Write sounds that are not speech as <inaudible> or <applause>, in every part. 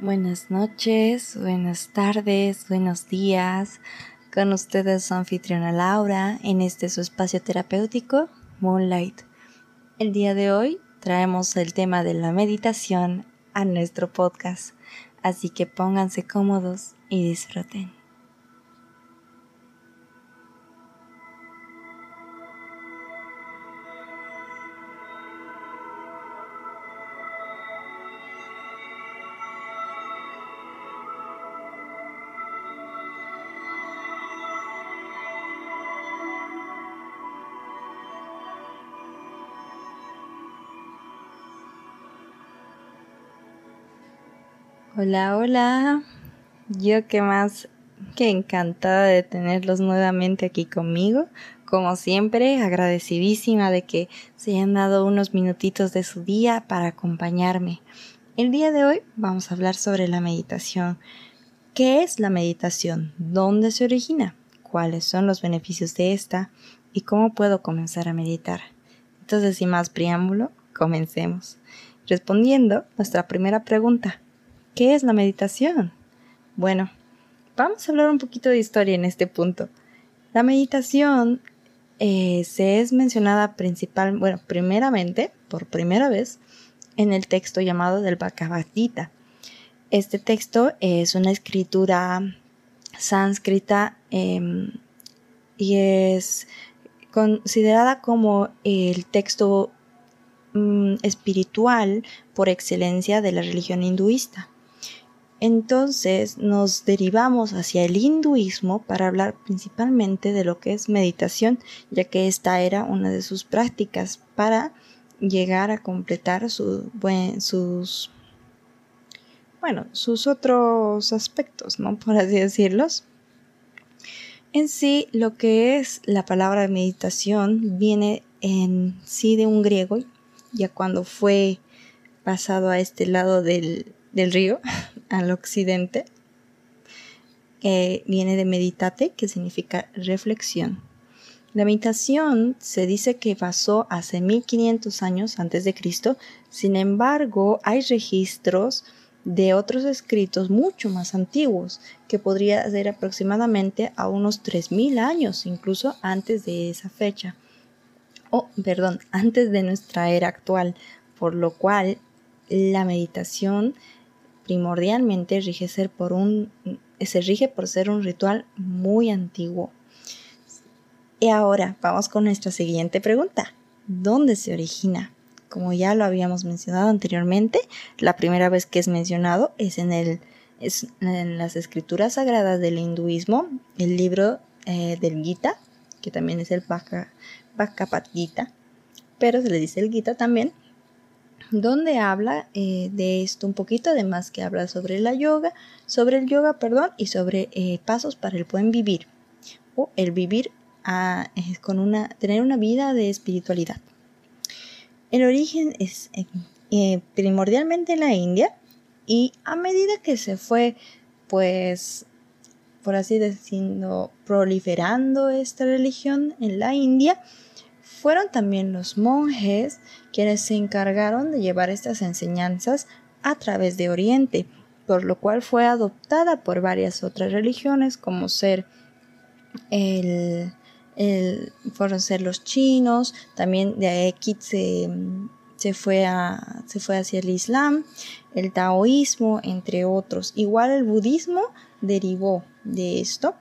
Buenas noches, buenas tardes, buenos días. Con ustedes su anfitriona Laura en este su espacio terapéutico Moonlight. El día de hoy traemos el tema de la meditación a nuestro podcast, así que pónganse cómodos y disfruten. Hola, hola. Yo que más que encantada de tenerlos nuevamente aquí conmigo. Como siempre, agradecidísima de que se hayan dado unos minutitos de su día para acompañarme. El día de hoy vamos a hablar sobre la meditación. ¿Qué es la meditación? ¿Dónde se origina? ¿Cuáles son los beneficios de esta? ¿Y cómo puedo comenzar a meditar? Entonces, sin más preámbulo, comencemos. Respondiendo nuestra primera pregunta, ¿Qué es la meditación? Bueno, vamos a hablar un poquito de historia en este punto. La meditación eh, se es mencionada principal, bueno, primeramente, por primera vez, en el texto llamado del Bhagavad Gita. Este texto es una escritura sánscrita em, y es considerada como el texto mm, espiritual por excelencia de la religión hinduista. Entonces nos derivamos hacia el hinduismo para hablar principalmente de lo que es meditación, ya que esta era una de sus prácticas para llegar a completar sus, bueno, sus otros aspectos, ¿no? <laughs> Por así decirlos. En sí, lo que es la palabra meditación viene en sí de un griego, ya cuando fue pasado a este lado del, del río, al occidente, viene de meditate, que significa reflexión. La meditación se dice que pasó hace 1500 años antes de Cristo, sin embargo hay registros de otros escritos mucho más antiguos, que podría ser aproximadamente a unos 3000 años, incluso antes de esa fecha. O, perdón, antes de nuestra era actual, por lo cual la meditación primordialmente rige ser por un, se rige por ser un ritual muy antiguo. Y ahora vamos con nuestra siguiente pregunta. ¿Dónde se origina? Como ya lo habíamos mencionado anteriormente, la primera vez que es mencionado es en, el, en las escrituras sagradas del hinduismo, el libro eh, del Gita, que también es el Bhagavad Gita, pero se le dice el Gita también, donde habla eh, de esto un poquito, además que habla sobre la yoga, sobre el yoga, perdón, y sobre eh, pasos para el buen vivir o el vivir a, con una, tener una vida de espiritualidad. El origen es eh, primordialmente en la India y a medida que se fue, pues, por así decirlo, proliferando esta religión en la India, fueron también los monjes quienes se encargaron de llevar estas enseñanzas a través de Oriente, por lo cual fue adoptada por varias otras religiones como ser el, fueron ser los chinos, también de aquí se, se, fue a, se fue hacia el Islam, el taoísmo, entre otros. Igual el budismo derivó de esto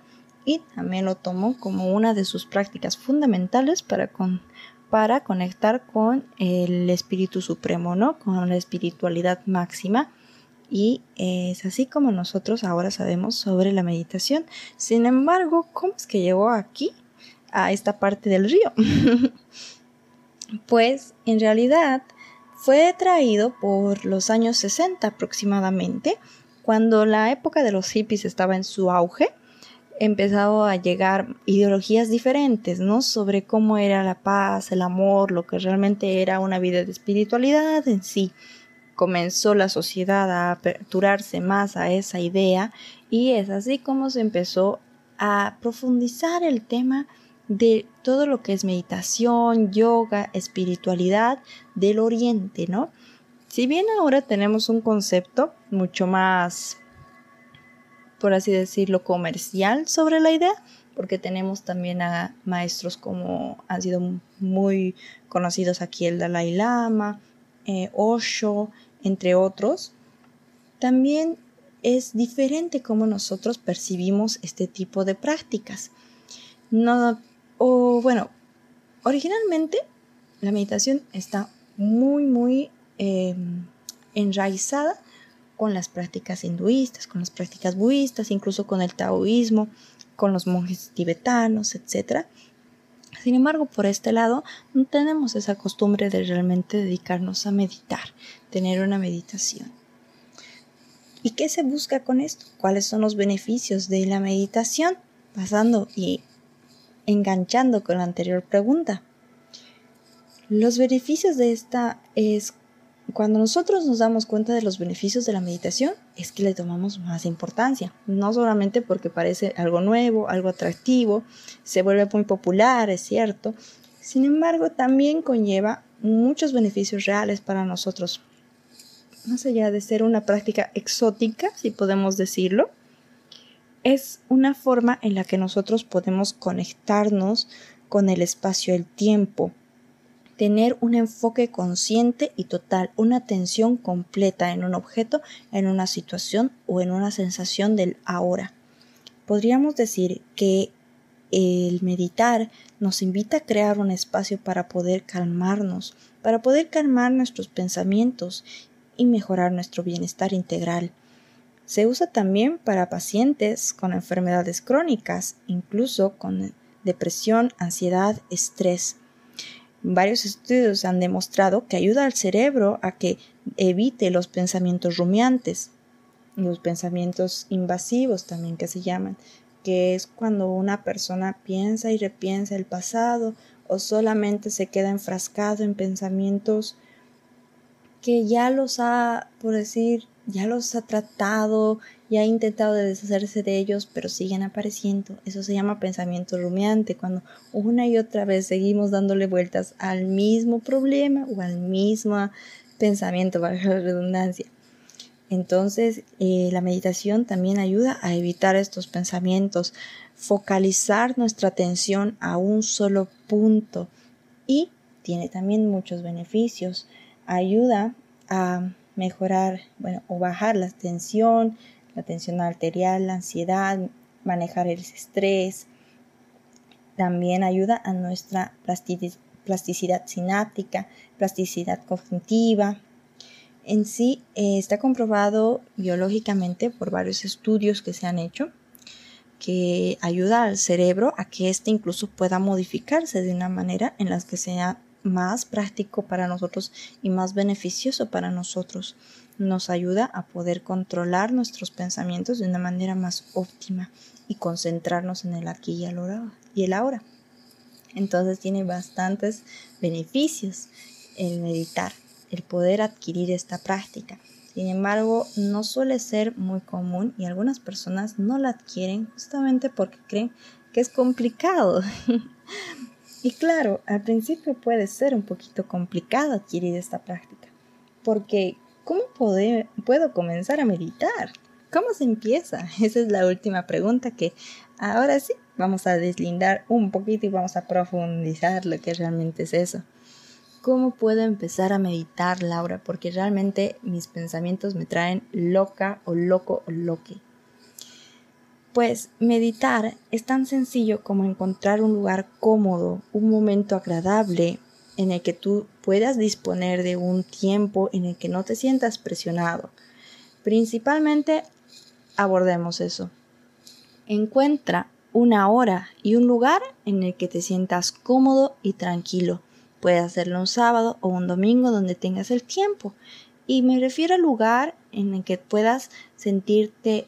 y también lo tomó como una de sus prácticas fundamentales para, con, para conectar con el Espíritu Supremo, ¿no? Con la espiritualidad máxima. Y es así como nosotros ahora sabemos sobre la meditación. Sin embargo, ¿cómo es que llegó aquí, a esta parte del río? <laughs> pues en realidad fue traído por los años 60 aproximadamente, cuando la época de los hippies estaba en su auge empezado a llegar ideologías diferentes, ¿no? Sobre cómo era la paz, el amor, lo que realmente era una vida de espiritualidad en sí. Comenzó la sociedad a aperturarse más a esa idea y es así como se empezó a profundizar el tema de todo lo que es meditación, yoga, espiritualidad del oriente, ¿no? Si bien ahora tenemos un concepto mucho más, por así decirlo, comercial sobre la idea, porque tenemos también a maestros como han sido muy conocidos aquí el Dalai Lama, eh, Osho, entre otros, también es diferente cómo nosotros percibimos este tipo de prácticas. No, o bueno, originalmente la meditación está muy, muy em, enraizada con las prácticas hinduistas, con las prácticas budistas, incluso con el taoísmo, con los monjes tibetanos, etc. Sin embargo, por este lado, no tenemos esa costumbre de realmente dedicarnos a meditar, tener una meditación. ¿Y qué se busca con esto? ¿Cuáles son los beneficios de la meditación? Pasando y enganchando con la anterior pregunta. Los beneficios de esta es cuando nosotros nos damos cuenta de los beneficios de la meditación, es que le tomamos más importancia. No solamente porque parece algo nuevo, algo atractivo, se vuelve muy popular, es cierto. Sin embargo, también conlleva muchos beneficios reales para nosotros más allá de ser una práctica exótica, si podemos decirlo, es una forma en la que nosotros podemos conectarnos con el espacio el tiempo, tener un enfoque consciente y total, una atención completa en un objeto, en una situación o en una sensación del ahora. Podríamos decir que el meditar nos invita a crear un espacio para poder calmarnos, para poder calmar nuestros pensamientos y mejorar nuestro bienestar integral. Se usa también para pacientes con enfermedades crónicas, incluso con depresión, ansiedad, estrés. Varios estudios han demostrado que ayuda al cerebro a que evite los pensamientos rumiantes, los pensamientos invasivos también que se llaman, que es cuando una persona piensa y repiensa el pasado o solamente se queda enfrascado en pensamientos que ya los ha, por decir, ya los ha tratado, ya ha intentado deshacerse de ellos, pero siguen apareciendo. Eso se llama pensamiento rumiante, cuando una y otra vez seguimos dándole vueltas al mismo problema o al mismo pensamiento, para la redundancia. Entonces, eh, la meditación también ayuda a evitar estos pensamientos, focalizar nuestra atención a un solo punto y tiene también muchos beneficios ayuda a mejorar, bueno, o bajar la tensión, la tensión arterial, la ansiedad, manejar el estrés. También ayuda a nuestra plasticidad sináptica, plasticidad cognitiva. En sí eh, está comprobado biológicamente por varios estudios que se han hecho que ayuda al cerebro a que éste incluso pueda modificarse de una manera en la que sea más práctico para nosotros y más beneficioso para nosotros. Nos ayuda a poder controlar nuestros pensamientos de una manera más óptima y concentrarnos en el aquí y el ahora. Y el ahora. Entonces tiene bastantes beneficios el meditar, el poder adquirir esta práctica. Sin embargo, no suele ser muy común y algunas personas no la adquieren justamente porque creen que es complicado. <laughs> Y claro, al principio puede ser un poquito complicado adquirir esta práctica, porque ¿cómo puedo comenzar a meditar? ¿Cómo se empieza? <laughs> Esa es la última pregunta que ahora sí vamos a deslindar un poquito y vamos a profundizar lo que realmente es eso. ¿Cómo puedo empezar a meditar, Laura? Porque realmente mis pensamientos me traen loca o loco o loque. Pues meditar es tan sencillo como encontrar un lugar cómodo, un momento agradable en el que tú puedas disponer de un tiempo en el que no te sientas presionado. Principalmente abordemos eso. Encuentra una hora y un lugar en el que te sientas cómodo y tranquilo. Puede hacerlo un sábado o un domingo donde tengas el tiempo. Y me refiero al lugar en el que puedas sentirte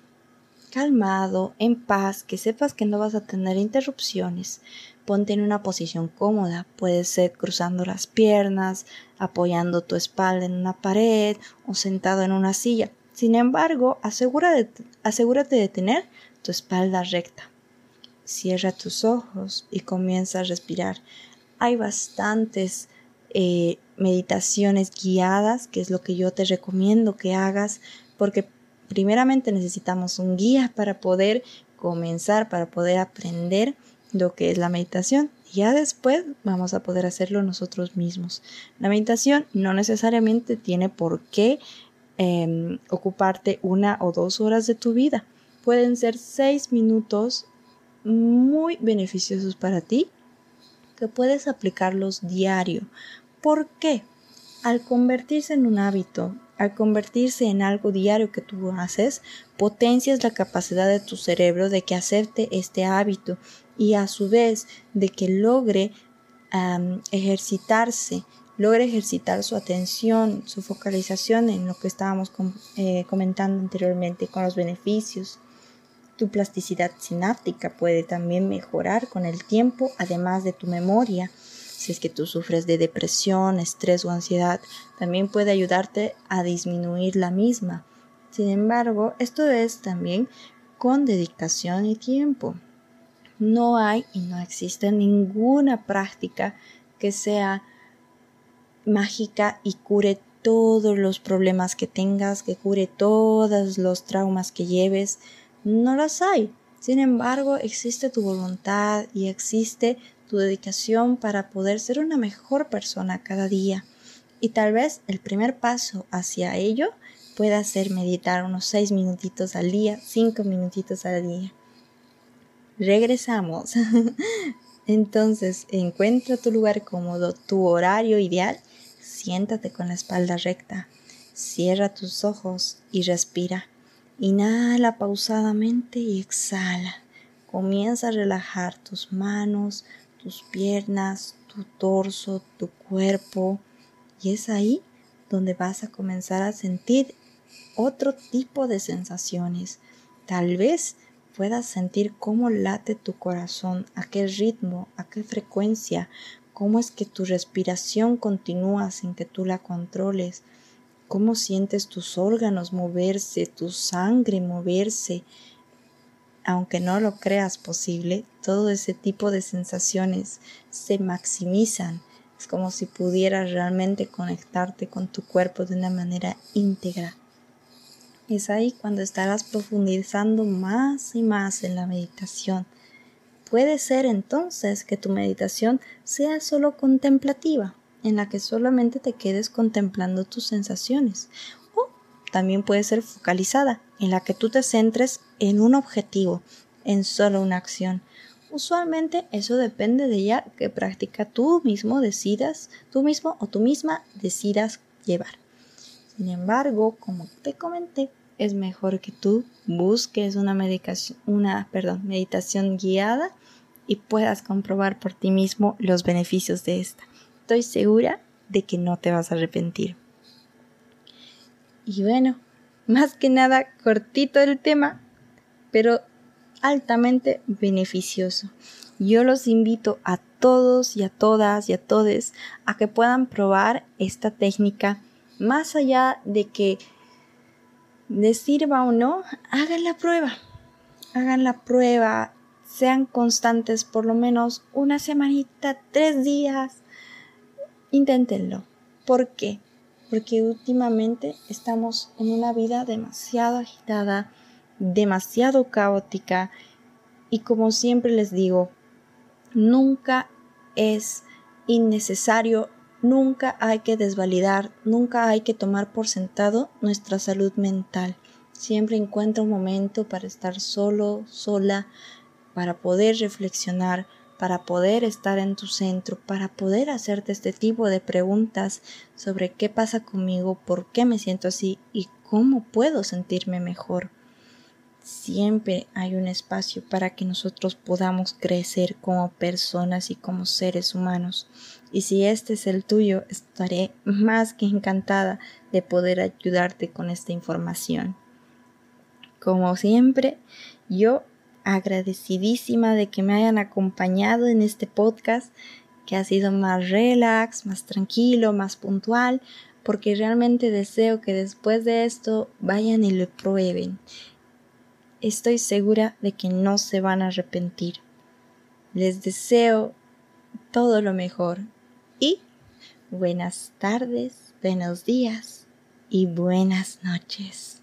calmado, en paz, que sepas que no vas a tener interrupciones. Ponte en una posición cómoda, puede ser cruzando las piernas, apoyando tu espalda en una pared o sentado en una silla. Sin embargo, asegúrate de tener tu espalda recta. Cierra tus ojos y comienza a respirar. Hay bastantes eh, meditaciones guiadas, que es lo que yo te recomiendo que hagas, porque primeramente necesitamos un guía para poder comenzar, para poder aprender lo que es la meditación. Ya después vamos a poder hacerlo nosotros mismos. La meditación no necesariamente tiene por qué em, ocuparte una o dos horas de tu vida. Pueden ser seis minutos muy beneficiosos para ti que puedes aplicarlos diario. ¿Por qué? Al convertirse en un hábito, al convertirse en algo diario que tú haces, potencias la capacidad de tu cerebro de que acepte este hábito y a su vez de que logre ejercitarse, logre ejercitar su atención, su focalización en lo que estábamos eh, comentando anteriormente con los beneficios. Tu plasticidad sináptica puede también mejorar con el tiempo, además de tu memoria. Si es que tú sufres de depresión, estrés o ansiedad, también puede ayudarte a disminuir la misma. Sin embargo, esto es también con dedicación y tiempo. No hay y no existe ninguna práctica que sea mágica y cure todos los problemas que tengas, que cure todos los traumas que lleves. No las hay. Sin embargo, existe tu voluntad y existe tu dedicación para poder ser una mejor persona cada día. Y tal vez el primer paso hacia ello pueda ser meditar unos seis minutitos al día, cinco minutitos al día regresamos. <laughs> Entonces, encuentra tu lugar cómodo, tu horario ideal, siéntate con la espalda recta, cierra tus ojos y respira. Inhala pausadamente y exhala. Comienza a relajar tus manos, tus piernas, tu torso, tu cuerpo. Y es ahí donde vas a comenzar a sentir otro tipo de sensaciones. Tal vez puedas sentir cómo late tu corazón, a qué ritmo, a qué frecuencia, cómo es que tu respiración continúa sin que tú la controles, cómo sientes tus órganos moverse, tu sangre moverse. Aunque no lo creas posible, todo ese tipo de sensaciones se maximizan. Es como si pudieras realmente conectarte con tu cuerpo de una manera íntegra. Es ahí cuando estarás profundizando más y más en la meditación. Puede ser entonces que tu meditación sea solo contemplativa, en la que solamente te quedes contemplando tus sensaciones. También puede ser focalizada, en la que tú te centres en un objetivo, en solo una acción. Usualmente eso depende de ya que práctica tú mismo decidas, tú mismo o tú misma decidas llevar. Sin embargo, como te comenté, es mejor que tú busques una, medicación, una perdón, meditación guiada y puedas comprobar por ti mismo los beneficios de esta. Estoy segura de que no te vas a arrepentir. Y bueno, más que nada cortito el tema, pero altamente beneficioso. Yo los invito a todos y a todas y a todes a que puedan probar esta técnica más allá de que les sirva o no, hagan la prueba. Hagan la prueba, sean constantes por lo menos una semanita, tres días. Inténtenlo. ¿Por qué? Porque últimamente estamos en una vida demasiado agitada, demasiado caótica y como siempre les digo, nunca es innecesario Nunca hay que desvalidar, nunca hay que tomar por sentado nuestra salud mental. Siempre encuentra un momento para estar solo, sola, para poder reflexionar, para poder estar en tu centro, para poder hacerte este tipo de preguntas sobre qué pasa conmigo, por qué me siento así y cómo puedo sentirme mejor. Siempre hay un espacio para que nosotros podamos crecer como personas y como seres humanos y si este es el tuyo, estaré más que encantada de poder ayudarte con esta información. Como siempre, yo agradecidísima de que me hayan acompañado en este podcast que ha sido más relax, más tranquilo, más puntual, porque realmente deseo que después de esto vayan y lo prueben. Estoy segura de que no se van a arrepentir. Les deseo todo lo mejor y buenas tardes, buenos días y buenas noches.